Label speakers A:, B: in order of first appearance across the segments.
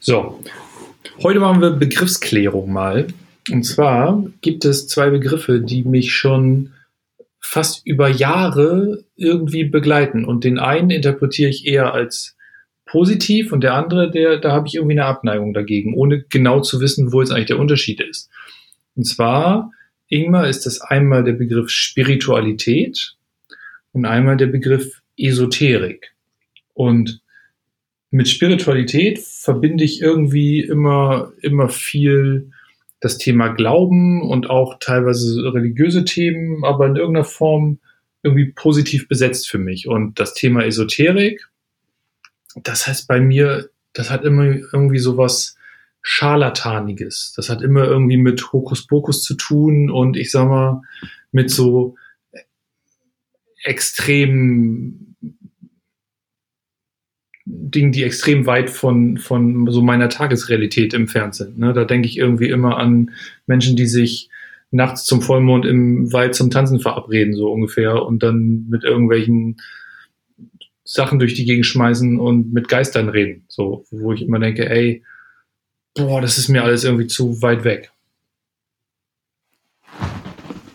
A: So, heute machen wir Begriffsklärung mal. Und zwar gibt es zwei Begriffe, die mich schon fast über Jahre irgendwie begleiten. Und den einen interpretiere ich eher als positiv und der andere, der, da habe ich irgendwie eine Abneigung dagegen, ohne genau zu wissen, wo jetzt eigentlich der Unterschied ist. Und zwar, Ingmar, ist das einmal der Begriff Spiritualität und einmal der Begriff Esoterik. Und mit Spiritualität verbinde ich irgendwie immer, immer viel das Thema Glauben und auch teilweise religiöse Themen, aber in irgendeiner Form irgendwie positiv besetzt für mich. Und das Thema Esoterik, das heißt bei mir, das hat immer irgendwie sowas Scharlataniges. Das hat immer irgendwie mit Hokuspokus zu tun und ich sag mal, mit so extrem Dingen, die extrem weit von, von so meiner Tagesrealität entfernt sind. Ne? Da denke ich irgendwie immer an Menschen, die sich nachts zum Vollmond im Wald zum Tanzen verabreden, so ungefähr, und dann mit irgendwelchen Sachen durch die Gegend schmeißen und mit Geistern reden. So, wo ich immer denke, ey, boah, das ist mir alles irgendwie zu weit weg.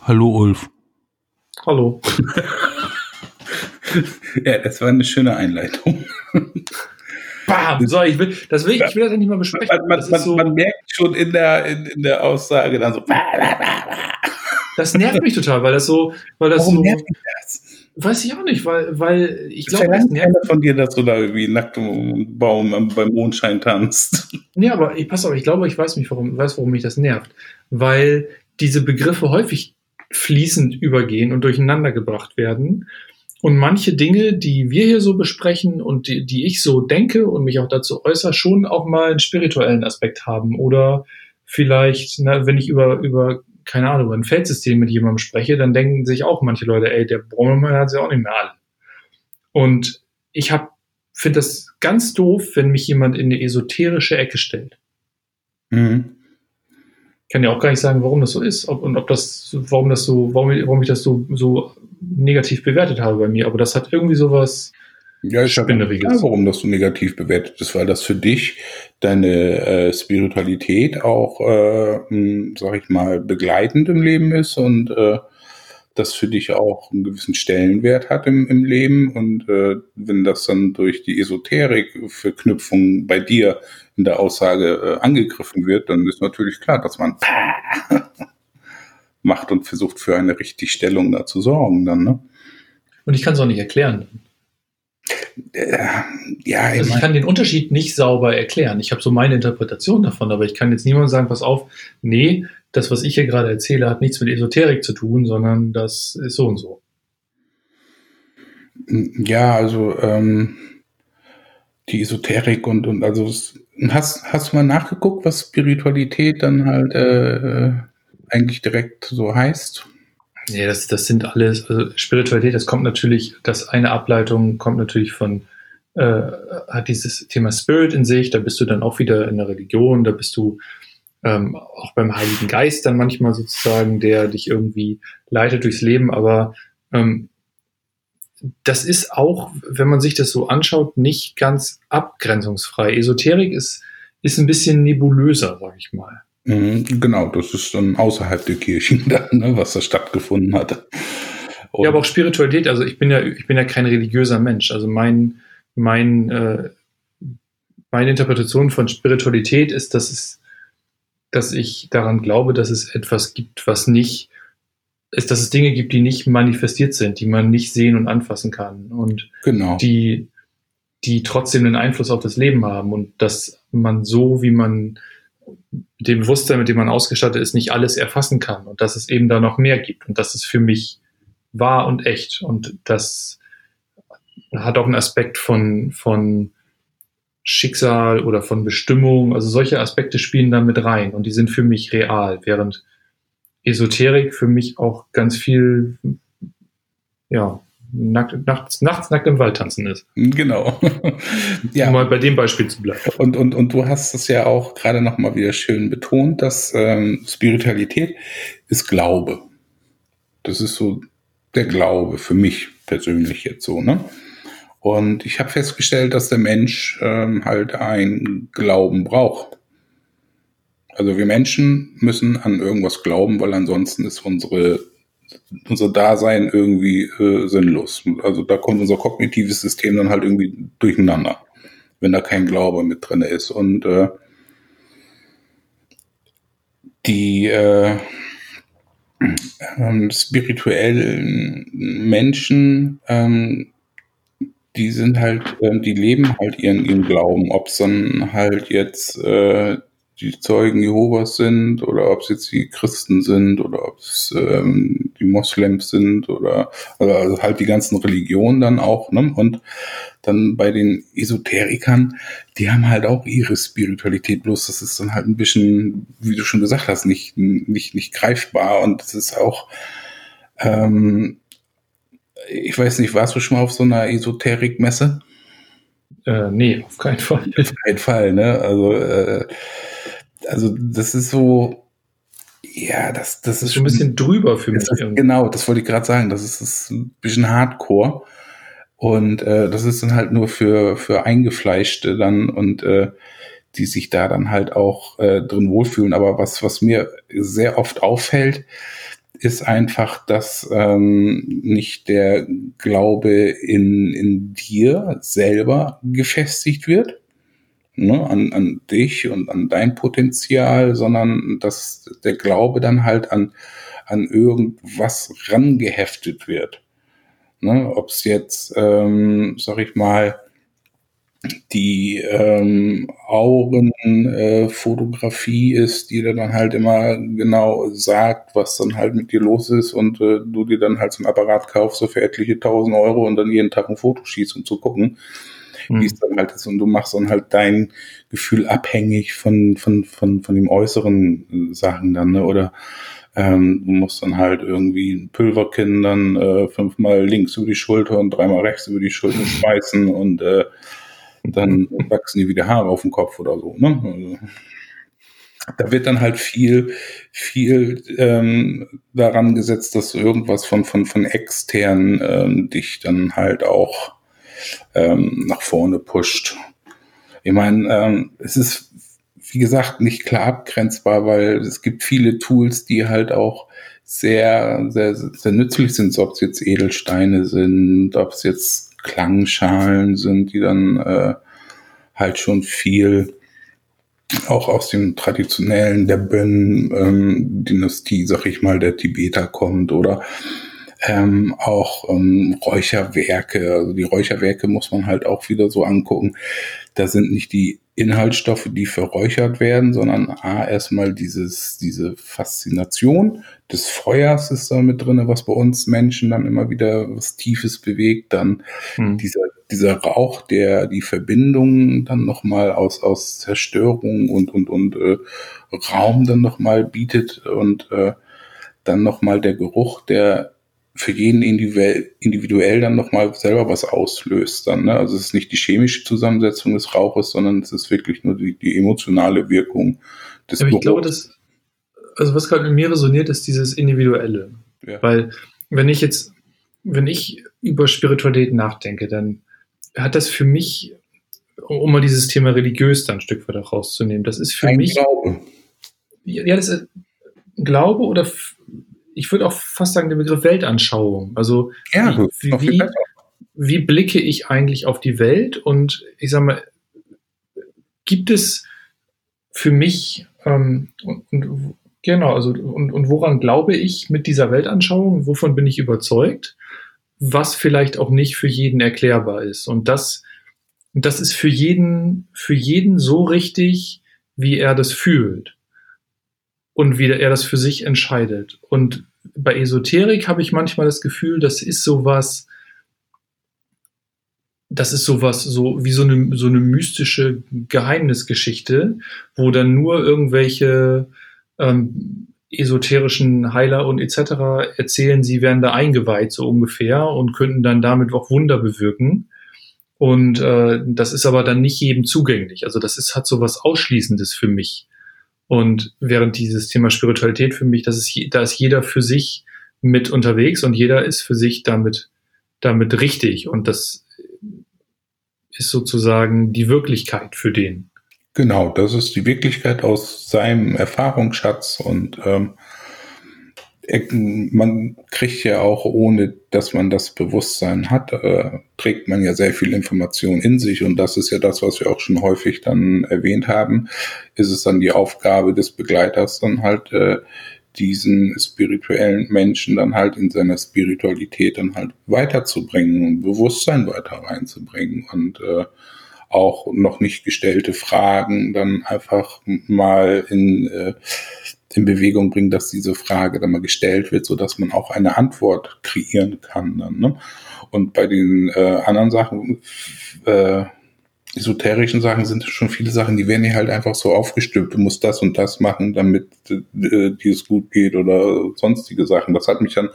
B: Hallo Ulf.
A: Hallo.
B: ja, das war eine schöne Einleitung.
A: Bam! So, ich will, das will ich, ich will das nicht mal besprechen.
B: Man, man, man, so, man merkt schon in der, in, in, der Aussage dann so.
A: Das nervt mich total, weil das so, weil das
B: Warum
A: so.
B: Nervt das?
A: Weiß ich auch nicht, weil, weil ich glaube,
B: das nervt von dir, dass du da irgendwie nackt Baum beim Mondschein tanzt.
A: Nee, aber ich pass auf, ich glaube, ich weiß nicht, warum, weiß, warum mich das nervt. Weil diese Begriffe häufig fließend übergehen und durcheinander gebracht werden und manche Dinge, die wir hier so besprechen und die, die ich so denke und mich auch dazu äußere, schon auch mal einen spirituellen Aspekt haben. Oder vielleicht, na, wenn ich über, über, keine Ahnung, über ein Feldsystem mit jemandem spreche, dann denken sich auch manche Leute, ey, der Brummelmann hat sie auch nicht mehr alle. Und ich habe finde das ganz doof, wenn mich jemand in eine esoterische Ecke stellt. Mhm. Ich kann ja auch gar nicht sagen, warum das so ist ob, und ob das, warum das so, warum, warum ich das so, so negativ bewertet habe bei mir, aber das hat irgendwie sowas
B: ja, ich Spinneriges. Ja, warum das so negativ bewertet ist, weil das für dich deine äh, Spiritualität auch, äh, mh, sag ich mal, begleitend im Leben ist und äh, das für dich auch einen gewissen Stellenwert hat im, im Leben. Und äh, wenn das dann durch die Esoterik-Verknüpfung bei dir in der Aussage äh, angegriffen wird, dann ist natürlich klar, dass man macht und versucht für eine Richtigstellung da zu sorgen dann, ne?
A: Und ich kann es auch nicht erklären.
B: Äh, ja,
A: also ich kann den Unterschied nicht sauber erklären. Ich habe so meine Interpretation davon, aber ich kann jetzt niemandem sagen, pass auf, nee, das, was ich hier gerade erzähle, hat nichts mit Esoterik zu tun, sondern das ist so und so.
B: Ja, also ähm, die Esoterik und, und also hast, hast du mal nachgeguckt, was Spiritualität dann halt äh, äh eigentlich direkt so heißt?
A: Nee, das, das sind alles, also Spiritualität, das kommt natürlich, das eine Ableitung kommt natürlich von, äh, hat dieses Thema Spirit in sich, da bist du dann auch wieder in der Religion, da bist du ähm, auch beim Heiligen Geist dann manchmal sozusagen, der dich irgendwie leitet durchs Leben, aber ähm, das ist auch, wenn man sich das so anschaut, nicht ganz abgrenzungsfrei. Esoterik ist, ist ein bisschen nebulöser, sag ich mal.
B: Mhm, genau, das ist dann außerhalb der Kirchen, da, ne, was da stattgefunden hat.
A: Und ja, aber auch Spiritualität. Also ich bin ja, ich bin ja kein religiöser Mensch. Also mein, mein, äh, meine Interpretation von Spiritualität ist, dass es, dass ich daran glaube, dass es etwas gibt, was nicht, ist, dass es Dinge gibt, die nicht manifestiert sind, die man nicht sehen und anfassen kann und
B: genau.
A: die, die trotzdem einen Einfluss auf das Leben haben und dass man so, wie man dem Bewusstsein, mit dem man ausgestattet ist, nicht alles erfassen kann und dass es eben da noch mehr gibt und dass es für mich wahr und echt und das hat auch einen Aspekt von, von Schicksal oder von Bestimmung, also solche Aspekte spielen da mit rein und die sind für mich real, während Esoterik für mich auch ganz viel, ja, nackt, nachts, nachts nackt im Wald tanzen ist.
B: Genau.
A: ja. Um mal bei dem Beispiel zu bleiben.
B: Und, und, und du hast es ja auch gerade nochmal wieder schön betont, dass ähm, Spiritualität ist Glaube. Das ist so der Glaube für mich persönlich jetzt so, ne? Und ich habe festgestellt, dass der Mensch ähm, halt ein Glauben braucht. Also wir Menschen müssen an irgendwas glauben, weil ansonsten ist unsere unser Dasein irgendwie äh, sinnlos. Also da kommt unser kognitives System dann halt irgendwie durcheinander, wenn da kein Glaube mit drin ist. Und äh, die äh, ähm, spirituellen Menschen, ähm, die sind halt, ähm, die leben halt ihren, ihren Glauben, ob es dann halt jetzt äh, die Zeugen Jehovas sind oder ob es jetzt die Christen sind oder ob es ähm, die Moslems sind oder also halt die ganzen Religionen dann auch. Ne? Und dann bei den Esoterikern, die haben halt auch ihre Spiritualität, bloß das ist dann halt ein bisschen, wie du schon gesagt hast, nicht, nicht, nicht greifbar und es ist auch, ähm, ich weiß nicht, warst du schon mal auf so einer Esoterikmesse?
A: Äh, nee, auf keinen Fall.
B: Auf keinen Fall, ne? Also, äh, also das ist so, ja, das, das, das ist
A: schon ein bisschen drüber für mich.
B: Ist, genau, das wollte ich gerade sagen. Das ist, ist ein bisschen Hardcore. Und äh, das ist dann halt nur für, für Eingefleischte dann und äh, die sich da dann halt auch äh, drin wohlfühlen. Aber was, was mir sehr oft auffällt, ist einfach, dass ähm, nicht der Glaube in, in dir selber gefestigt wird, ne, an, an dich und an dein Potenzial, sondern dass der Glaube dann halt an, an irgendwas rangeheftet wird. Ne, Ob es jetzt, ähm, sag ich mal, die ähm, Augenfotografie äh, ist, die dir dann halt immer genau sagt, was dann halt mit dir los ist und äh, du dir dann halt so ein Apparat kaufst, so für etliche tausend Euro und dann jeden Tag ein Foto schießt, um zu gucken mhm. wie es dann halt ist. Und du machst dann halt dein Gefühl abhängig von, von, von, von dem äußeren äh, Sachen dann, ne? Oder ähm, du musst dann halt irgendwie ein Pulverkinn dann äh, fünfmal links über die Schulter und dreimal rechts über die Schulter schmeißen und äh, dann wachsen die wieder Haare auf dem Kopf oder so. Ne? Also, da wird dann halt viel, viel ähm, daran gesetzt, dass irgendwas von, von, von extern ähm, dich dann halt auch ähm, nach vorne pusht. Ich meine, ähm, es ist, wie gesagt, nicht klar abgrenzbar, weil es gibt viele Tools, die halt auch sehr, sehr, sehr nützlich sind, ob es jetzt Edelsteine sind, ob es jetzt Klangschalen sind, die dann äh, halt schon viel auch aus dem traditionellen der Bön-Dynastie, ähm, sag ich mal, der Tibeter kommt oder ähm, auch ähm, Räucherwerke. Also die Räucherwerke muss man halt auch wieder so angucken. Da sind nicht die Inhaltsstoffe, die verräuchert werden, sondern A, erstmal dieses, diese Faszination des Feuers ist da mit drin, was bei uns Menschen dann immer wieder was Tiefes bewegt. Dann hm. dieser, dieser Rauch, der die Verbindung dann nochmal aus, aus Zerstörung und, und, und äh, Raum dann nochmal bietet und äh, dann nochmal der Geruch, der für jeden individuell, dann nochmal selber was auslöst dann. Ne? Also es ist nicht die chemische Zusammensetzung des Rauches, sondern es ist wirklich nur die, die emotionale Wirkung
A: des Aber ich glaube, dass, also was gerade in mir resoniert, ist dieses Individuelle. Ja. Weil wenn ich jetzt, wenn ich über Spiritualität nachdenke, dann hat das für mich, um mal dieses Thema religiös dann ein Stück weit rauszunehmen, das ist für ein mich. Glaube. Ja, das ist Glaube oder ich würde auch fast sagen, der Begriff Weltanschauung. Also ja, wie, wie, wie, blicke ich eigentlich auf die Welt? Und ich sage mal, gibt es für mich ähm, und, und, genau, also und, und woran glaube ich mit dieser Weltanschauung? Wovon bin ich überzeugt? Was vielleicht auch nicht für jeden erklärbar ist. Und das, das ist für jeden, für jeden so richtig, wie er das fühlt und wie er das für sich entscheidet. Und bei Esoterik habe ich manchmal das Gefühl, das ist sowas, das ist sowas, so wie so eine, so eine mystische Geheimnisgeschichte, wo dann nur irgendwelche ähm, esoterischen Heiler und etc. erzählen, sie wären da eingeweiht, so ungefähr, und könnten dann damit auch Wunder bewirken. Und äh, das ist aber dann nicht jedem zugänglich. Also das ist, hat so was Ausschließendes für mich. Und während dieses Thema Spiritualität für mich, das ist, da ist jeder für sich mit unterwegs und jeder ist für sich damit, damit richtig. Und das ist sozusagen die Wirklichkeit für den.
B: Genau, das ist die Wirklichkeit aus seinem Erfahrungsschatz und ähm, man kriegt ja auch, ohne dass man das Bewusstsein hat, äh, trägt man ja sehr viel Information in sich. Und das ist ja das, was wir auch schon häufig dann erwähnt haben, ist es dann die Aufgabe des Begleiters dann halt äh, diesen spirituellen Menschen dann halt in seiner Spiritualität dann halt weiterzubringen und Bewusstsein weiter reinzubringen und äh, auch noch nicht gestellte Fragen dann einfach mal in, äh, in Bewegung bringen, dass diese Frage dann mal gestellt wird, so dass man auch eine Antwort kreieren kann. Dann, ne? Und bei den äh, anderen Sachen, äh, esoterischen Sachen sind schon viele Sachen, die werden hier halt einfach so aufgestülpt. Du musst das und das machen, damit äh, dir es gut geht oder sonstige Sachen. Das hat mich dann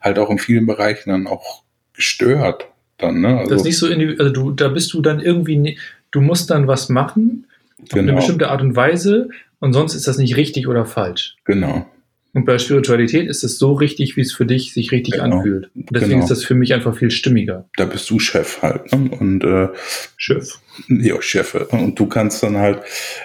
B: halt auch in vielen Bereichen dann auch gestört dann, ne?
A: Also, das ist nicht so, also du, da bist du dann irgendwie, du musst dann was machen, auf genau. eine bestimmte Art und Weise, und sonst ist das nicht richtig oder falsch.
B: Genau.
A: Und bei Spiritualität ist es so richtig, wie es für dich sich richtig genau. anfühlt. Und deswegen genau. ist das für mich einfach viel stimmiger.
B: Da bist du Chef halt. Ne? Und äh,
A: Chef.
B: Ja, Chefe. Und du kannst dann halt,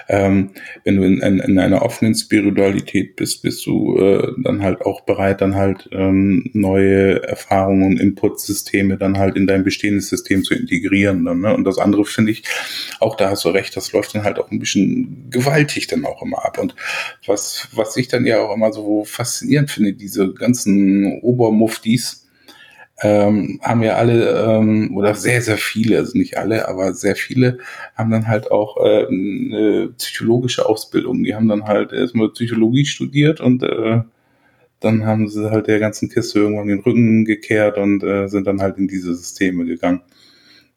B: ähm, wenn du in, in, in einer offenen Spiritualität bist, bist du äh, dann halt auch bereit, dann halt ähm, neue Erfahrungen und Inputsysteme dann halt in dein bestehendes System zu integrieren. Dann, ne? Und das andere finde ich, auch da hast du recht, das läuft dann halt auch ein bisschen gewaltig dann auch immer ab. Und was, was ich dann ja auch immer so faszinierend finde, diese ganzen Obermuftis, ähm, haben ja alle, ähm, oder sehr, sehr viele, also nicht alle, aber sehr viele haben dann halt auch äh, eine psychologische Ausbildung. Die haben dann halt erstmal Psychologie studiert und äh, dann haben sie halt der ganzen Kiste irgendwann den Rücken gekehrt und äh, sind dann halt in diese Systeme gegangen.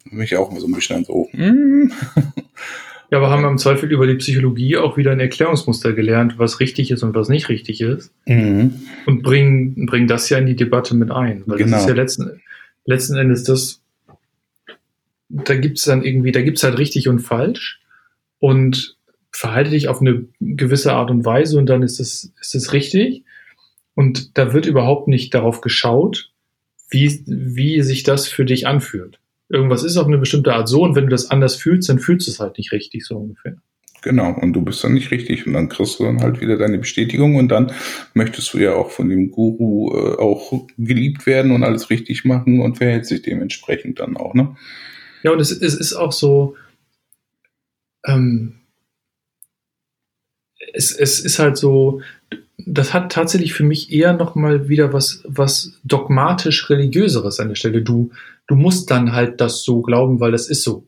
B: Mich auch so ein bisschen so. Mm.
A: Ja, aber haben wir im Zweifel über die Psychologie auch wieder ein Erklärungsmuster gelernt, was richtig ist und was nicht richtig ist. Mhm. Und bringen, bringen das ja in die Debatte mit ein. Weil genau. das ist ja letzten, letzten Endes das, da gibt's dann irgendwie, da gibt's halt richtig und falsch. Und verhalte dich auf eine gewisse Art und Weise und dann ist es, ist es richtig. Und da wird überhaupt nicht darauf geschaut, wie, wie sich das für dich anfühlt irgendwas ist auf eine bestimmte Art so und wenn du das anders fühlst, dann fühlst du es halt nicht richtig, so ungefähr.
B: Genau, und du bist dann nicht richtig und dann kriegst du dann halt wieder deine Bestätigung und dann möchtest du ja auch von dem Guru äh, auch geliebt werden und alles richtig machen und verhält sich dementsprechend dann auch, ne?
A: Ja, und es, es ist auch so, ähm, es, es ist halt so, das hat tatsächlich für mich eher nochmal wieder was, was dogmatisch religiöseres an der Stelle. Du, du musst dann halt das so glauben, weil das ist so.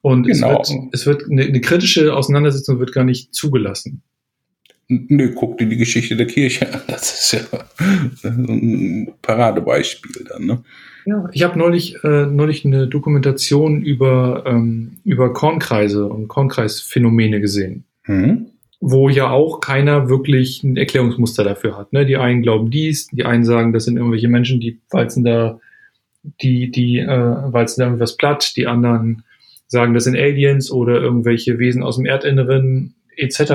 A: Und genau. es wird, es wird eine, eine, kritische Auseinandersetzung wird gar nicht zugelassen.
B: Nö, guck dir die Geschichte der Kirche an. Das ist ja ein Paradebeispiel dann, ne?
A: Ja, ich habe neulich, äh, neulich eine Dokumentation über, ähm, über Kornkreise und Kornkreisphänomene gesehen. Mhm wo ja auch keiner wirklich ein Erklärungsmuster dafür hat. Ne? Die einen glauben dies, die einen sagen, das sind irgendwelche Menschen, die walzen da, die, die äh, walzen da irgendwas platt, die anderen sagen, das sind Aliens oder irgendwelche Wesen aus dem Erdinneren etc.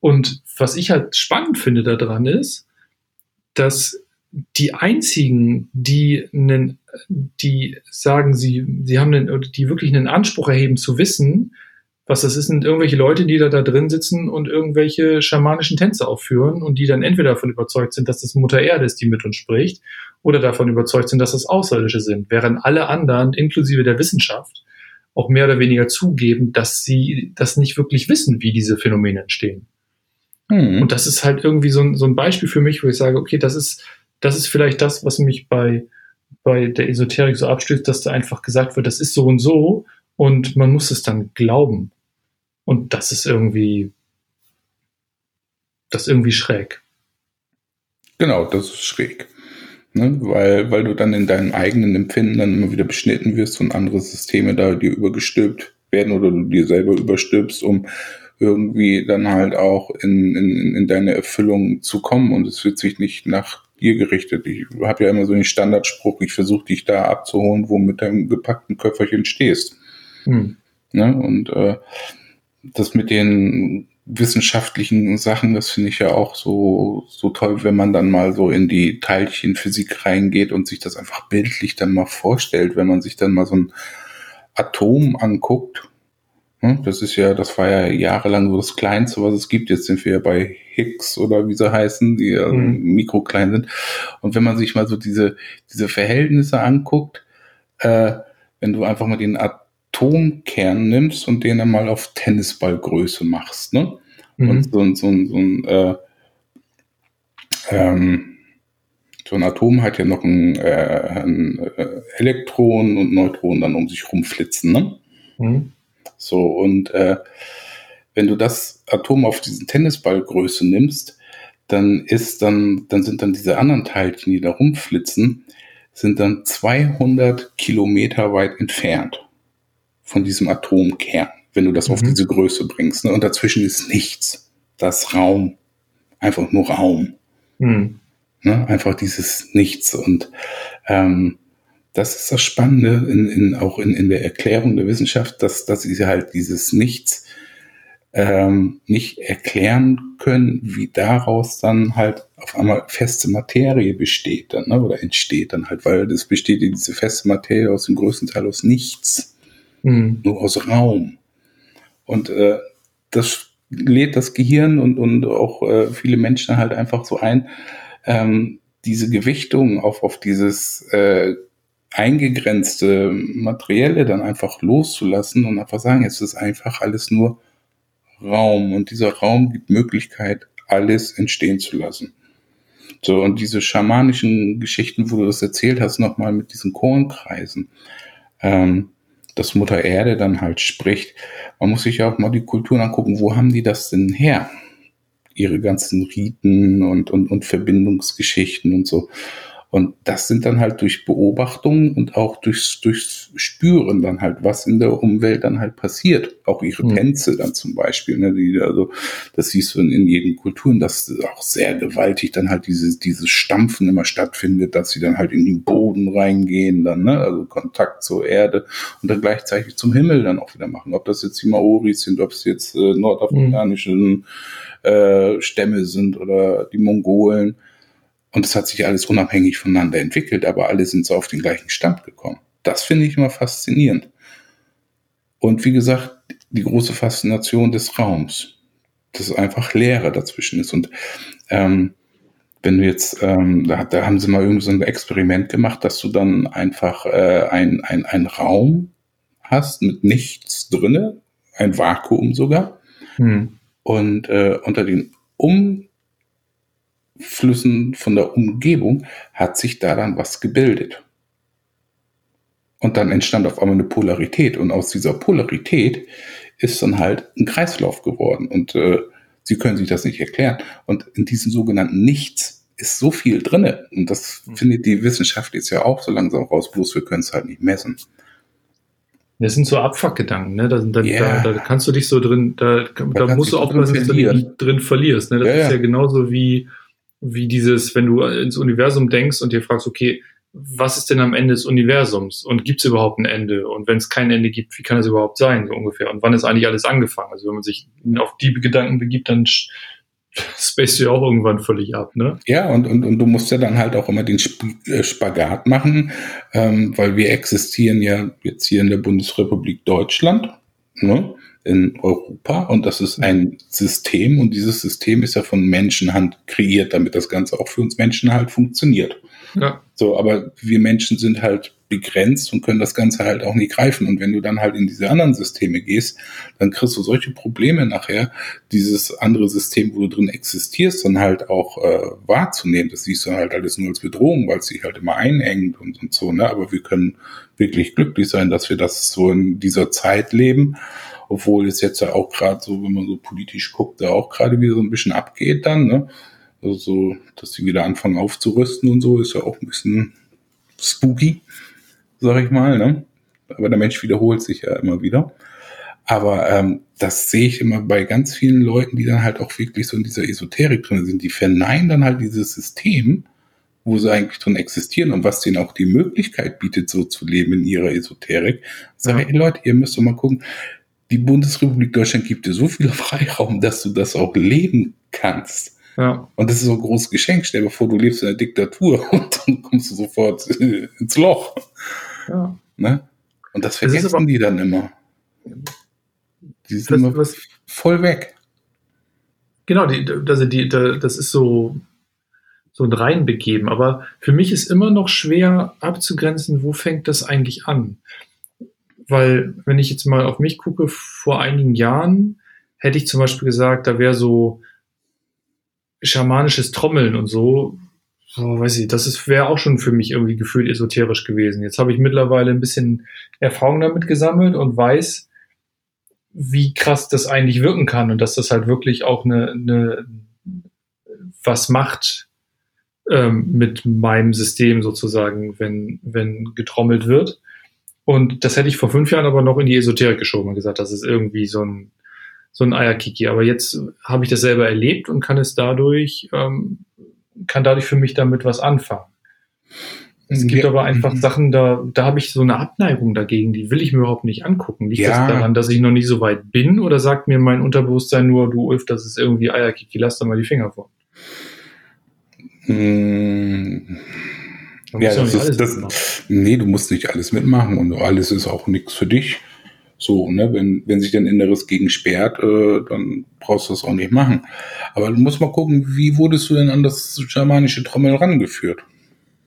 A: Und was ich halt spannend finde daran ist, dass die einzigen, die einen, die sagen, sie, sie haben einen, die wirklich einen Anspruch erheben zu wissen, was das ist, sind irgendwelche Leute, die da, da drin sitzen und irgendwelche schamanischen Tänze aufführen und die dann entweder davon überzeugt sind, dass das Mutter Erde ist, die mit uns spricht, oder davon überzeugt sind, dass das Außerirdische sind, während alle anderen, inklusive der Wissenschaft, auch mehr oder weniger zugeben, dass sie das nicht wirklich wissen, wie diese Phänomene entstehen. Mhm. Und das ist halt irgendwie so ein, so ein Beispiel für mich, wo ich sage, okay, das ist, das ist vielleicht das, was mich bei, bei der Esoterik so abstößt, dass da einfach gesagt wird, das ist so und so und man muss es dann glauben. Und das ist irgendwie, das ist irgendwie schräg.
B: Genau, das ist schräg. Ne? Weil, weil du dann in deinem eigenen Empfinden dann immer wieder beschnitten wirst und andere Systeme da dir übergestülpt werden oder du dir selber überstülpst, um irgendwie dann halt auch in, in, in deine Erfüllung zu kommen und es wird sich nicht nach dir gerichtet. Ich habe ja immer so den Standardspruch, ich versuche dich da abzuholen, wo mit deinem gepackten Köfferchen stehst. Hm. Ne? Und äh, das mit den wissenschaftlichen Sachen, das finde ich ja auch so, so toll, wenn man dann mal so in die Teilchenphysik reingeht und sich das einfach bildlich dann mal vorstellt, wenn man sich dann mal so ein Atom anguckt. Hm, das ist ja, das war ja jahrelang so das Kleinste, was es gibt. Jetzt sind wir ja bei Higgs oder wie sie heißen, die ja mhm. mikroklein sind. Und wenn man sich mal so diese, diese Verhältnisse anguckt, äh, wenn du einfach mal den Atom Atomkern nimmst und den dann mal auf Tennisballgröße machst. Ne? Mhm. Und so, so, so, ein, äh, ähm, so ein Atom hat ja noch ein, äh, ein äh, Elektron und Neutron dann um sich rumflitzen. Ne? Mhm. So, und äh, wenn du das Atom auf diesen Tennisballgröße nimmst, dann ist dann, dann sind dann diese anderen Teilchen, die da rumflitzen, sind dann 200 Kilometer weit entfernt von diesem Atomkern, wenn du das mhm. auf diese Größe bringst. Ne? Und dazwischen ist nichts. Das Raum. Einfach nur Raum. Mhm. Ne? Einfach dieses Nichts. Und ähm, das ist das Spannende, in, in, auch in, in der Erklärung der Wissenschaft, dass, dass sie halt dieses Nichts ähm, nicht erklären können, wie daraus dann halt auf einmal feste Materie besteht dann, ne? oder entsteht dann halt, weil das besteht diese feste Materie aus dem größten Teil aus nichts mhm. nur aus Raum. Und äh, das lädt das Gehirn und, und auch äh, viele Menschen halt einfach so ein, ähm, diese Gewichtung auf, auf dieses äh, eingegrenzte Materielle dann einfach loszulassen und einfach sagen, es ist einfach alles nur Raum und dieser Raum gibt Möglichkeit, alles entstehen zu lassen. So, und diese schamanischen Geschichten, wo du das erzählt hast, nochmal mit diesen Kornkreisen, ähm, dass Mutter Erde dann halt spricht. Man muss sich ja auch mal die Kulturen angucken, wo haben die das denn her? Ihre ganzen Riten und, und, und Verbindungsgeschichten und so. Und das sind dann halt durch Beobachtung und auch durchs, durchs Spüren dann halt, was in der Umwelt dann halt passiert. Auch ihre mhm. Tänze dann zum Beispiel, ne, die, also, das siehst du in, in jedem Kulturen, dass auch sehr gewaltig dann halt dieses, dieses Stampfen immer stattfindet, dass sie dann halt in den Boden reingehen, dann, ne, also Kontakt zur Erde und dann gleichzeitig zum Himmel dann auch wieder machen. Ob das jetzt die Maoris sind, ob es jetzt äh, nordafrikanische mhm. äh, Stämme sind oder die Mongolen und es hat sich alles unabhängig voneinander entwickelt, aber alle sind so auf den gleichen Stand gekommen. Das finde ich immer faszinierend. Und wie gesagt, die große Faszination des Raums, dass einfach Leere dazwischen ist. Und ähm, wenn du jetzt, ähm, da, da, haben sie mal irgendwie so ein Experiment gemacht, dass du dann einfach äh, ein, ein, ein Raum hast mit nichts drinne, ein Vakuum sogar. Hm. Und äh, unter den um Flüssen von der Umgebung hat sich da dann was gebildet. Und dann entstand auf einmal eine Polarität und aus dieser Polarität ist dann halt ein Kreislauf geworden und äh, Sie können sich das nicht erklären. Und in diesem sogenannten Nichts ist so viel drinne und das mhm. findet die Wissenschaft jetzt ja auch so langsam raus, bloß wir können es halt nicht messen.
A: Das sind so Abfuckgedanken, ne? Da, da, yeah. da, da, kannst du dich so drin, da, musst du aufpassen, dass du dich drin verlierst. Ne? Das ja, ist ja genauso wie, wie dieses, wenn du ins Universum denkst und dir fragst, okay, was ist denn am Ende des Universums und gibt es überhaupt ein Ende? Und wenn es kein Ende gibt, wie kann es überhaupt sein, so ungefähr? Und wann ist eigentlich alles angefangen? Also wenn man sich auf die Gedanken begibt, dann space du ja auch irgendwann völlig ab, ne?
B: Ja, und, und, und du musst ja dann halt auch immer den äh, Spagat machen, ähm, weil wir existieren ja jetzt hier in der Bundesrepublik Deutschland, ne? in Europa und das ist ein System und dieses System ist ja von Menschenhand kreiert, damit das Ganze auch für uns Menschen halt funktioniert. Ja. So, aber wir Menschen sind halt begrenzt und können das Ganze halt auch nicht greifen. Und wenn du dann halt in diese anderen Systeme gehst, dann kriegst du solche Probleme nachher, dieses andere System, wo du drin existierst, dann halt auch äh, wahrzunehmen. Das siehst du halt alles nur als Bedrohung, weil es sich halt immer einengt und, und so. Ne? Aber wir können wirklich glücklich sein, dass wir das so in dieser Zeit leben obwohl es jetzt ja auch gerade so, wenn man so politisch guckt, da auch gerade wieder so ein bisschen abgeht dann, ne? Also so, dass sie wieder anfangen aufzurüsten und so, ist ja auch ein bisschen spooky, sag ich mal, ne? Aber der Mensch wiederholt sich ja immer wieder. Aber ähm, das sehe ich immer bei ganz vielen Leuten, die dann halt auch wirklich so in dieser Esoterik drin sind. Die verneinen dann halt dieses System, wo sie eigentlich drin existieren und was denen auch die Möglichkeit bietet, so zu leben in ihrer Esoterik. Sag, ja. hey Leute, ihr müsst doch mal gucken, die Bundesrepublik Deutschland gibt dir so viel Freiraum, dass du das auch leben kannst. Ja. Und das ist so ein großes Geschenk. Stell dir vor, du lebst in einer Diktatur und dann kommst du sofort ins Loch. Ja. Ne? Und das vergessen das aber, die dann immer. Die sind immer was, voll weg.
A: Genau, die, also die, das ist so, so ein Reinbegeben. Aber für mich ist immer noch schwer abzugrenzen, wo fängt das eigentlich an? Weil, wenn ich jetzt mal auf mich gucke, vor einigen Jahren hätte ich zum Beispiel gesagt, da wäre so schamanisches Trommeln und so, so weiß ich, das wäre auch schon für mich irgendwie gefühlt esoterisch gewesen. Jetzt habe ich mittlerweile ein bisschen Erfahrung damit gesammelt und weiß, wie krass das eigentlich wirken kann und dass das halt wirklich auch eine, eine was macht ähm, mit meinem System sozusagen, wenn, wenn getrommelt wird. Und das hätte ich vor fünf Jahren aber noch in die Esoterik geschoben und gesagt, das ist irgendwie so ein so ein Eierkiki. Aber jetzt habe ich das selber erlebt und kann es dadurch, ähm, kann dadurch für mich damit was anfangen. Es gibt aber einfach mhm. Sachen, da, da habe ich so eine Abneigung dagegen, die will ich mir überhaupt nicht angucken. Liegt ja. das daran, dass ich noch nicht so weit bin oder sagt mir mein Unterbewusstsein nur, du Ulf, das ist irgendwie Eierkiki, lass da mal die Finger vor?
B: Hm. Ja, das ist, das, nee, du musst nicht alles mitmachen und alles ist auch nichts für dich. So, ne, wenn, wenn sich dein Inneres gegen sperrt, äh, dann brauchst du das auch nicht machen. Aber du musst mal gucken, wie wurdest du denn an das schamanische Trommel rangeführt?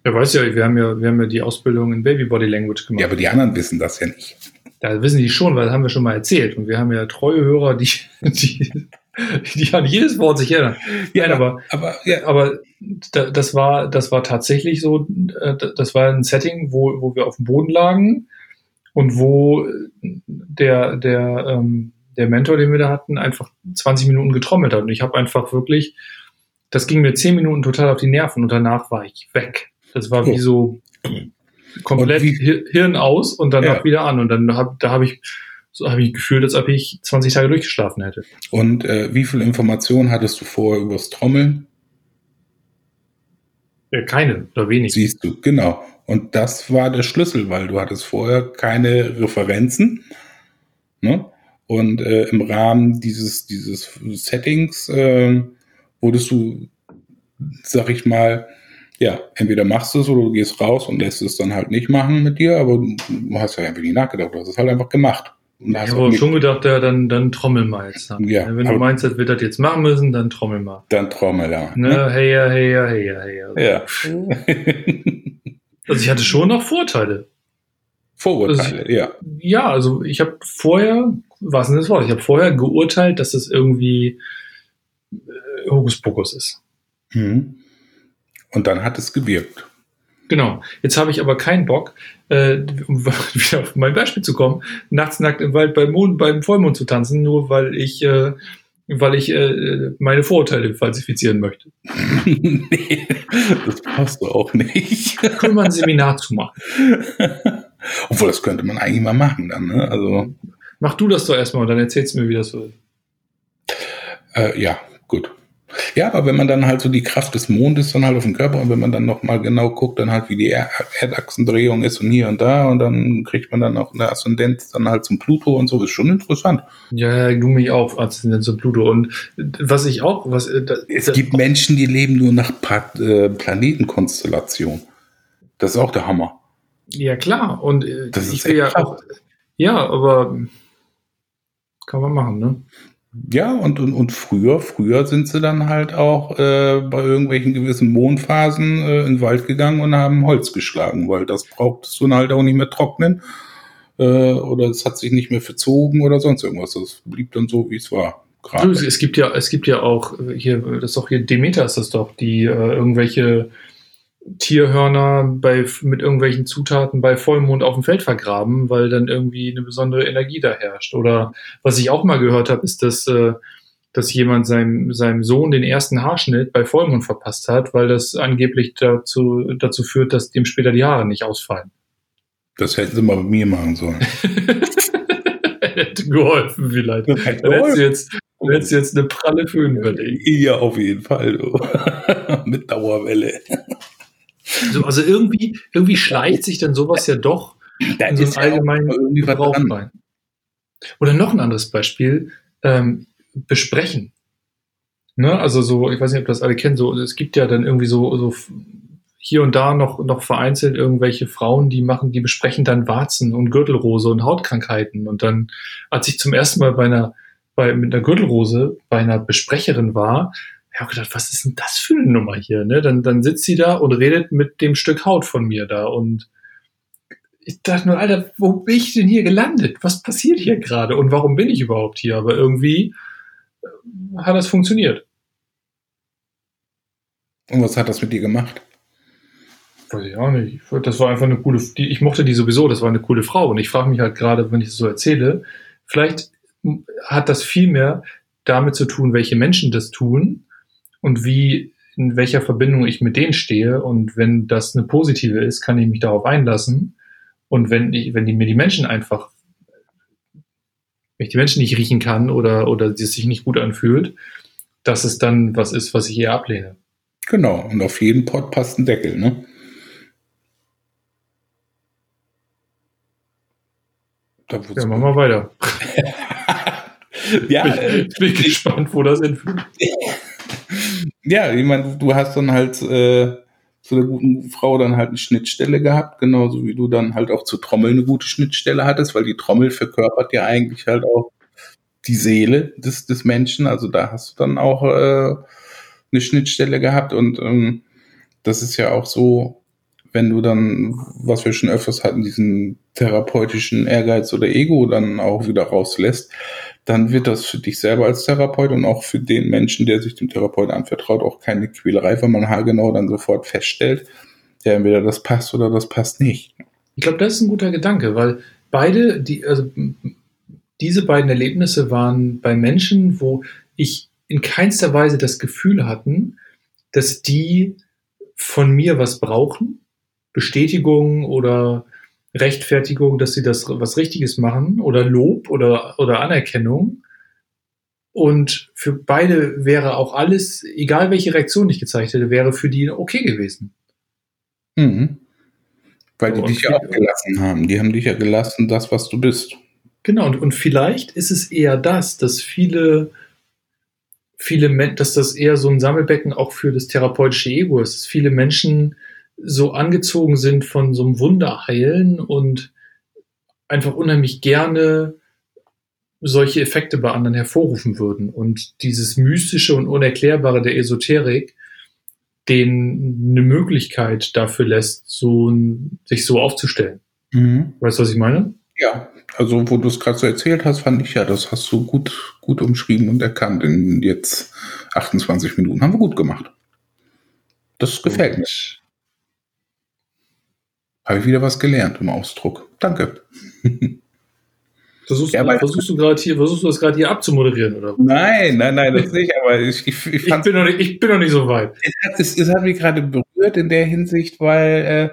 A: Ja, weiß ja, wir haben ja, wir haben ja die Ausbildung in Baby Body Language gemacht.
B: Ja, aber die anderen wissen das ja nicht.
A: Da wissen die schon, weil das haben wir schon mal erzählt. Und wir haben ja treue Hörer, die, die, die an jedes Wort sich erinnern. Ja, Nein, aber, aber, ja. aber das war, das war tatsächlich so, äh, das war ein Setting, wo, wo wir auf dem Boden lagen und wo der, der, ähm, der Mentor, den wir da hatten, einfach 20 Minuten getrommelt hat. Und ich habe einfach wirklich, das ging mir 10 Minuten total auf die Nerven und danach war ich weg. Das war wie so komplett wie, Hirn aus und danach ja. wieder an. Und dann hab, da habe ich so habe ich gefühlt, als ob ich 20 Tage durchgeschlafen hätte.
B: Und äh, wie viel Informationen hattest du vorher übers Trommeln?
A: Ja, keine oder wenig.
B: Siehst du, genau. Und das war der Schlüssel, weil du hattest vorher keine Referenzen. Ne? Und äh, im Rahmen dieses, dieses Settings äh, wurdest du, sag ich mal, ja, entweder machst du es oder du gehst raus und lässt es dann halt nicht machen mit dir, aber du hast ja einfach nicht nachgedacht, du hast es halt einfach gemacht.
A: ich habe schon gedacht, ja, dann, dann trommel mal jetzt. Dann. Ja, Wenn du meinst, das wird das jetzt machen müssen, dann trommel mal.
B: Dann trommel, ja.
A: Ne, hey, ja, hey, ja, hey, ja, hey, ja. Ja. Also ich hatte schon noch Vorteile.
B: Vorurteile, also ich, ja.
A: Ja, also ich habe vorher, was ist das Wort? Ich habe vorher geurteilt, dass es irgendwie äh, Hokuspokus ist.
B: Mhm. Und dann hat es gewirkt.
A: Genau. Jetzt habe ich aber keinen Bock, äh, um wieder auf mein Beispiel zu kommen, nachts nackt im Wald beim Mond, beim Vollmond zu tanzen, nur weil ich äh, weil ich äh, meine Vorurteile falsifizieren möchte.
B: nee, das passt doch auch nicht.
A: Können wir ein Seminar zu machen.
B: Obwohl, das könnte man eigentlich mal machen dann, ne? Also.
A: Mach du das doch erstmal und dann erzählst du mir, wie das so ist.
B: Äh, ja, gut. Ja, aber wenn man dann halt so die Kraft des Mondes dann halt auf dem Körper und wenn man dann noch mal genau guckt, dann halt wie die Erdachsendrehung ist und hier und da und dann kriegt man dann auch eine Aszendenz dann halt zum Pluto und so, ist schon interessant.
A: Ja, du mich auch, Aszendenz zum Pluto und was ich auch, was...
B: Äh, das, es gibt Menschen, die leben nur nach äh, Planetenkonstellation. Das ist auch der Hammer.
A: Ja, klar und äh, das will ja auch... Ja, aber kann man machen, ne?
B: Ja, und, und, und früher, früher sind sie dann halt auch äh, bei irgendwelchen gewissen Mondphasen äh, in den Wald gegangen und haben Holz geschlagen, weil das brauchtest du dann halt auch nicht mehr trocknen. Äh, oder es hat sich nicht mehr verzogen oder sonst irgendwas. Das blieb dann so, wie es war.
A: Gerade. Es gibt ja, es gibt ja auch hier, das ist doch hier Demeter ist das doch, die äh, irgendwelche Tierhörner bei, mit irgendwelchen Zutaten bei Vollmond auf dem Feld vergraben, weil dann irgendwie eine besondere Energie da herrscht. Oder was ich auch mal gehört habe, ist, dass, äh, dass jemand seinem, seinem Sohn den ersten Haarschnitt bei Vollmond verpasst hat, weil das angeblich dazu, dazu führt, dass dem später die Haare nicht ausfallen.
B: Das hätten sie mal bei mir machen sollen.
A: hätte geholfen vielleicht. Dann hättest du jetzt, dann hättest du jetzt eine pralle Föhn überlegt.
B: Ja, auf jeden Fall. Mit Dauerwelle.
A: So, also irgendwie, irgendwie schleicht sich dann sowas ja doch
B: da in so einen allgemeinen
A: irgendwie Gebrauch rein. Oder noch ein anderes Beispiel, ähm, besprechen. Ne? Also so, ich weiß nicht, ob das alle kennen, so, es gibt ja dann irgendwie so, so hier und da noch, noch vereinzelt irgendwelche Frauen, die machen, die besprechen dann Warzen und Gürtelrose und Hautkrankheiten. Und dann, als ich zum ersten Mal bei einer, bei, mit einer Gürtelrose bei einer Besprecherin war, habe ich gedacht, was ist denn das für eine Nummer hier? Ne? Dann, dann sitzt sie da und redet mit dem Stück Haut von mir da und ich dachte nur, Alter, wo bin ich denn hier gelandet? Was passiert hier gerade und warum bin ich überhaupt hier? Aber irgendwie äh, hat das funktioniert.
B: Und was hat das mit dir gemacht?
A: Weiß ich auch nicht. Das war einfach eine coole, ich mochte die sowieso, das war eine coole Frau. Und ich frage mich halt gerade, wenn ich das so erzähle, vielleicht hat das viel mehr damit zu tun, welche Menschen das tun und wie, in welcher Verbindung ich mit denen stehe. Und wenn das eine positive ist, kann ich mich darauf einlassen. Und wenn ich, wenn die mir die Menschen einfach, wenn ich die Menschen nicht riechen kann oder, oder es sich nicht gut anfühlt, dass es dann was ist, was ich eher ablehne.
B: Genau. Und auf jeden Pott passt ein Deckel, ne?
A: ja, machen wir weiter.
B: ja,
A: ich bin, bin gespannt, wo das hinführt.
B: Ja, ich meine, du hast dann halt äh, zu der guten Frau dann halt eine Schnittstelle gehabt, genauso wie du dann halt auch zur Trommel eine gute Schnittstelle hattest, weil die Trommel verkörpert ja eigentlich halt auch die Seele des, des Menschen. Also da hast du dann auch äh, eine Schnittstelle gehabt und ähm, das ist ja auch so, wenn du dann, was wir schon öfters hatten, diesen therapeutischen Ehrgeiz oder Ego dann auch wieder rauslässt, dann wird das für dich selber als Therapeut und auch für den Menschen, der sich dem Therapeuten anvertraut, auch keine Quälerei, weil man haargenau dann sofort feststellt, ja, entweder das passt oder das passt nicht.
A: Ich glaube, das ist ein guter Gedanke, weil beide, die, also diese beiden Erlebnisse waren bei Menschen, wo ich in keinster Weise das Gefühl hatten, dass die von mir was brauchen, Bestätigung oder Rechtfertigung, dass sie das was Richtiges machen oder Lob oder, oder Anerkennung. Und für beide wäre auch alles, egal welche Reaktion ich gezeigt hätte, wäre für die okay gewesen.
B: Mhm. Weil die dich ja auch gelassen haben. Die haben dich ja gelassen, das, was du bist.
A: Genau, und, und vielleicht ist es eher das, dass viele, viele, dass das eher so ein Sammelbecken auch für das therapeutische Ego ist, dass viele Menschen so angezogen sind von so einem Wunderheilen und einfach unheimlich gerne solche Effekte bei anderen hervorrufen würden. Und dieses Mystische und Unerklärbare der Esoterik den eine Möglichkeit dafür lässt, so sich so aufzustellen. Mhm. Weißt du, was ich meine?
B: Ja, also wo du es gerade so erzählt hast, fand ich ja, das hast du gut, gut umschrieben und erkannt in jetzt 28 Minuten. Haben wir gut gemacht. Das gefällt mir. Habe ich wieder was gelernt im Ausdruck. Danke.
A: Versuchst, ja, du, versuchst du gerade hier, versuchst du das gerade hier abzumoderieren, oder?
B: Nein, nein, nein, das nicht, aber ich, ich,
A: ich, ich, bin, noch nicht, ich bin noch nicht so weit.
B: Es hat, es, es hat mich gerade berührt in der Hinsicht, weil, äh,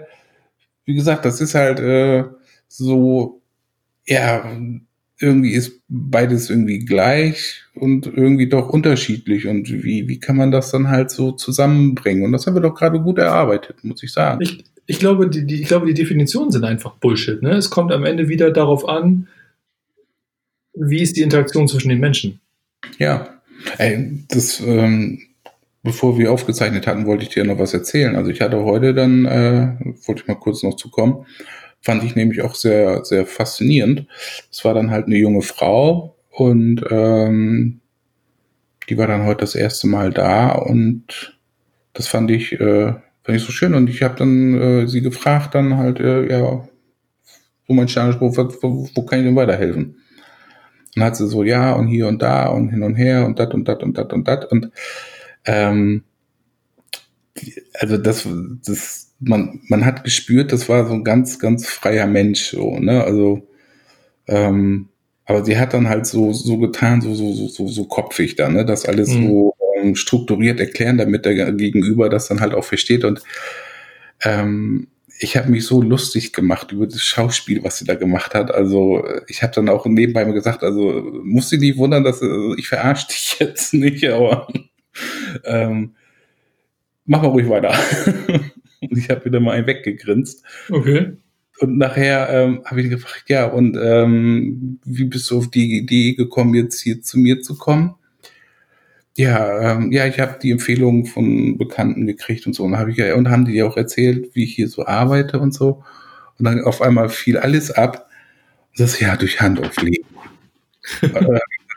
B: wie gesagt, das ist halt äh, so, ja, irgendwie ist beides irgendwie gleich und irgendwie doch unterschiedlich. Und wie, wie kann man das dann halt so zusammenbringen? Und das haben wir doch gerade gut erarbeitet, muss ich sagen.
A: Ich, ich glaube, die, die, ich glaube, die Definitionen sind einfach Bullshit. Ne? Es kommt am Ende wieder darauf an, wie ist die Interaktion zwischen den Menschen.
B: Ja, Ey, das, ähm, bevor wir aufgezeichnet hatten, wollte ich dir noch was erzählen. Also ich hatte heute dann, äh, wollte ich mal kurz noch zu kommen, fand ich nämlich auch sehr, sehr faszinierend. Es war dann halt eine junge Frau und ähm, die war dann heute das erste Mal da und das fand ich äh, Fand ich so schön. Und ich habe dann äh, sie gefragt, dann halt, äh, ja, so mein Sternenspruch, wo, wo kann ich denn weiterhelfen? dann hat sie so, ja, und hier und da und hin und her und dat und dat und dat und dat. Und ähm, also das, das, man, man hat gespürt, das war so ein ganz, ganz freier Mensch, so, ne? Also, ähm, aber sie hat dann halt so, so getan, so, so, so, so kopfig da, ne? Das alles mhm. so ähm, strukturiert erklären, damit der Gegenüber das dann halt auch versteht. Und ähm, ich habe mich so lustig gemacht über das Schauspiel, was sie da gemacht hat. Also ich habe dann auch nebenbei mir gesagt, also muss sie nicht wundern, dass also, ich verarsche dich jetzt nicht, aber ähm, mach mal ruhig weiter. und ich habe wieder mal einen weggegrinst.
A: Okay.
B: Und nachher ähm, habe ich gefragt, ja, und ähm, wie bist du auf die Idee gekommen, jetzt hier zu mir zu kommen? Ja, ähm, ja, ich habe die Empfehlung von Bekannten gekriegt und so. Und habe ich ja, und haben die auch erzählt, wie ich hier so arbeite und so. Und dann auf einmal fiel alles ab. Das ist ja durch Handauflegen.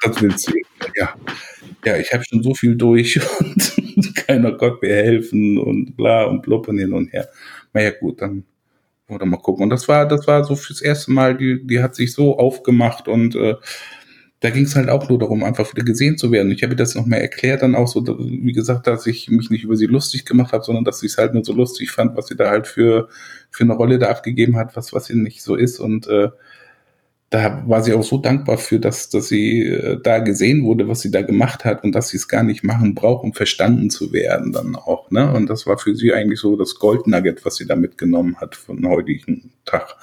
B: das willst du. Ja, ja, ich habe schon so viel durch und keiner Gott mir helfen und bla und blub und hin und her. Na ja, gut, dann oder mal gucken. Und das war, das war so fürs erste Mal, die, die hat sich so aufgemacht und äh, da ging es halt auch nur darum, einfach wieder gesehen zu werden. Ich habe das noch mehr erklärt, dann auch so, wie gesagt, dass ich mich nicht über sie lustig gemacht habe, sondern dass ich es halt nur so lustig fand, was sie da halt für, für eine Rolle da abgegeben hat, was, was sie nicht so ist. Und äh, da war sie auch so dankbar für, dass, dass sie äh, da gesehen wurde, was sie da gemacht hat und dass sie es gar nicht machen braucht, um verstanden zu werden dann auch. Ne? Und das war für sie eigentlich so das Goldnugget, was sie da mitgenommen hat von heutigen Tag.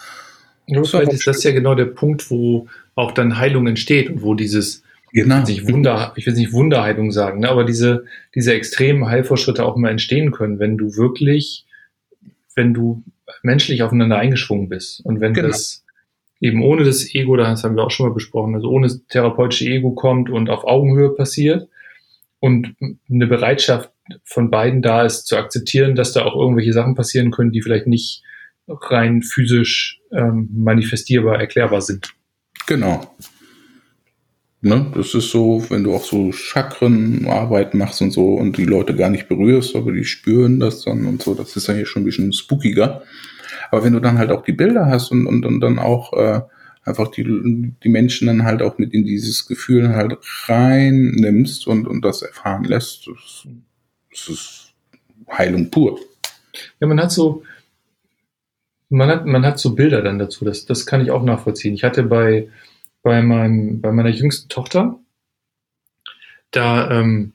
A: Vielleicht ist das ja genau der Punkt, wo auch dann Heilung entsteht und wo dieses, genau. ich, will Wunder, ich will nicht Wunderheilung sagen, ne, aber diese, diese extremen Heilvorschritte auch mal entstehen können, wenn du wirklich, wenn du menschlich aufeinander eingeschwungen bist und wenn genau. das eben ohne das Ego, das haben wir auch schon mal besprochen, also ohne das therapeutische Ego kommt und auf Augenhöhe passiert und eine Bereitschaft von beiden da ist, zu akzeptieren, dass da auch irgendwelche Sachen passieren können, die vielleicht nicht rein physisch ähm, manifestierbar, erklärbar sind.
B: Genau. Ne, das ist so, wenn du auch so Chakrenarbeit machst und so und die Leute gar nicht berührst, aber die spüren das dann und so, das ist ja hier schon ein bisschen spookiger. Aber wenn du dann halt auch die Bilder hast und, und, und dann auch äh, einfach die, die Menschen dann halt auch mit in dieses Gefühl halt rein nimmst und, und das erfahren lässt, das, das ist Heilung pur.
A: Ja, man hat so, man hat, man hat so Bilder dann dazu, das, das kann ich auch nachvollziehen. Ich hatte bei, bei, meinem, bei meiner jüngsten Tochter, da, ähm,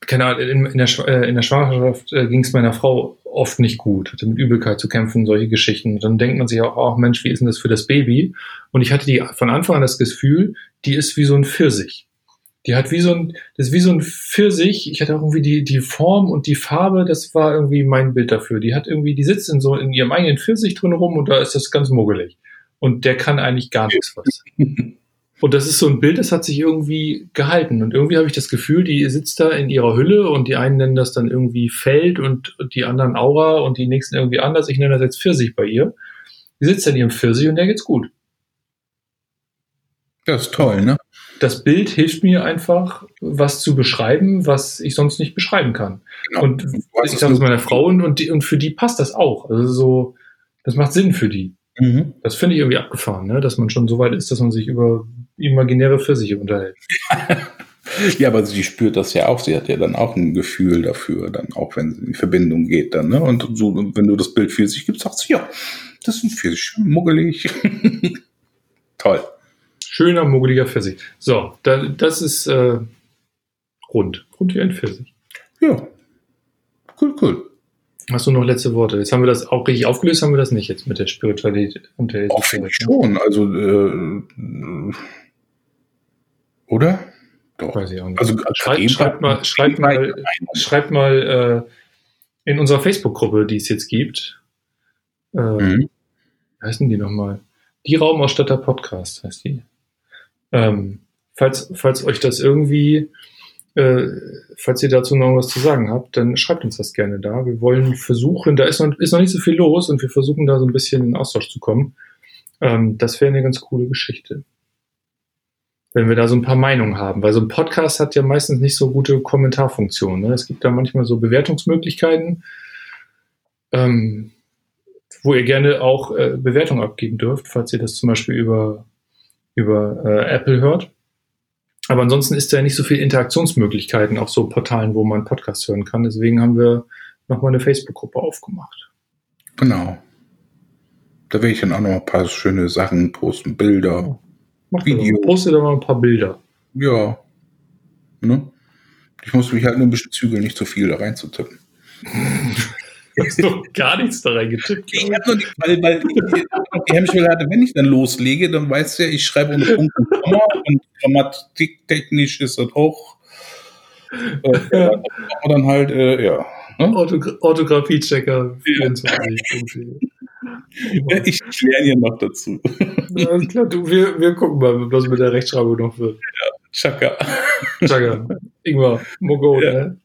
A: keine Ahnung, in, in, der, äh, in der Schwangerschaft äh, ging es meiner Frau oft nicht gut, hatte mit Übelkeit zu kämpfen, solche Geschichten. Und dann denkt man sich auch, oh Mensch, wie ist denn das für das Baby? Und ich hatte die von Anfang an das Gefühl, die ist wie so ein Pfirsich. Die hat wie so ein, das ist wie so ein Pfirsich. Ich hatte auch irgendwie die, die Form und die Farbe, das war irgendwie mein Bild dafür. Die hat irgendwie, die sitzt in so, in ihrem eigenen Pfirsich drin rum und da ist das ganz muggelig. Und der kann eigentlich gar nichts was. Und das ist so ein Bild, das hat sich irgendwie gehalten. Und irgendwie habe ich das Gefühl, die sitzt da in ihrer Hülle und die einen nennen das dann irgendwie Feld und die anderen Aura und die nächsten irgendwie anders. Ich nenne das jetzt Pfirsich bei ihr. Die sitzt in ihrem Pfirsich und der geht's gut.
B: Das ist toll, ne?
A: Das Bild hilft mir einfach, was zu beschreiben, was ich sonst nicht beschreiben kann. Genau. Und ich sage es meiner Frau und, und, die, und für die passt das auch. Also so, das macht Sinn für die. Mhm. Das finde ich irgendwie abgefahren, ne? dass man schon so weit ist, dass man sich über imaginäre Pfirsiche unterhält.
B: ja, aber sie spürt das ja auch. Sie hat ja dann auch ein Gefühl dafür, dann auch wenn sie in die Verbindung geht dann. Ne? Und so, wenn du das Bild Pfirsich gibst, sagst du, ja, das ist ein Pfirsich, muggelig. Toll.
A: Schöner, muggeliger Pfirsich. So, da, das ist äh, rund. Rund wie ein Pfirsich.
B: Ja. Cool, cool.
A: Hast du noch letzte Worte? Jetzt haben wir das auch richtig aufgelöst, haben wir das nicht jetzt mit der Spiritualität und der
B: Auch finde ich schon. Also, äh, oder?
A: Doch. Weiß ich auch nicht. Also, schreibt, schreibt mal, schreibt mal, schreibt mal äh, in unserer Facebook-Gruppe, die es jetzt gibt. Äh, mhm. Wie heißen die nochmal? Die Raumausstatter Podcast heißt die. Ähm, falls, falls euch das irgendwie äh, falls ihr dazu noch was zu sagen habt, dann schreibt uns das gerne da. Wir wollen versuchen, da ist noch, ist noch nicht so viel los und wir versuchen da so ein bisschen in Austausch zu kommen. Ähm, das wäre eine ganz coole Geschichte. Wenn wir da so ein paar Meinungen haben, weil so ein Podcast hat ja meistens nicht so gute Kommentarfunktionen. Ne? Es gibt da manchmal so Bewertungsmöglichkeiten, ähm, wo ihr gerne auch äh, Bewertungen abgeben dürft, falls ihr das zum Beispiel über, über äh, Apple hört. Aber ansonsten ist da nicht so viel Interaktionsmöglichkeiten auf so Portalen, wo man Podcasts hören kann. Deswegen haben wir nochmal eine Facebook-Gruppe aufgemacht.
B: Genau. Da will ich dann auch noch ein paar schöne Sachen posten, Bilder,
A: ja. Videos. Poste da mal ein paar Bilder.
B: Ja. Ne? Ich muss mich halt nur ein bisschen zügeln, nicht zu viel da reinzutippen.
A: Hast doch gar nichts da reingetippt.
B: Ich habe noch nicht, weil, weil ich die Hemmschwelle hatte, wenn ich dann loslege, dann weißt du ja, ich schreibe ohne Punkt und Komma und grammatiktechnisch ist das auch. Äh, ja. dann halt, äh, ja.
A: Ne? Orthographie-Checker 24.
B: ich lerne hier noch dazu.
A: Ja, klar, du, wir, wir gucken mal, was mit der Rechtschreibung noch wird.
B: Ja, Chaka.
A: Chaka. Ingmar, Mogo, ja, ne?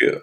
A: Danke.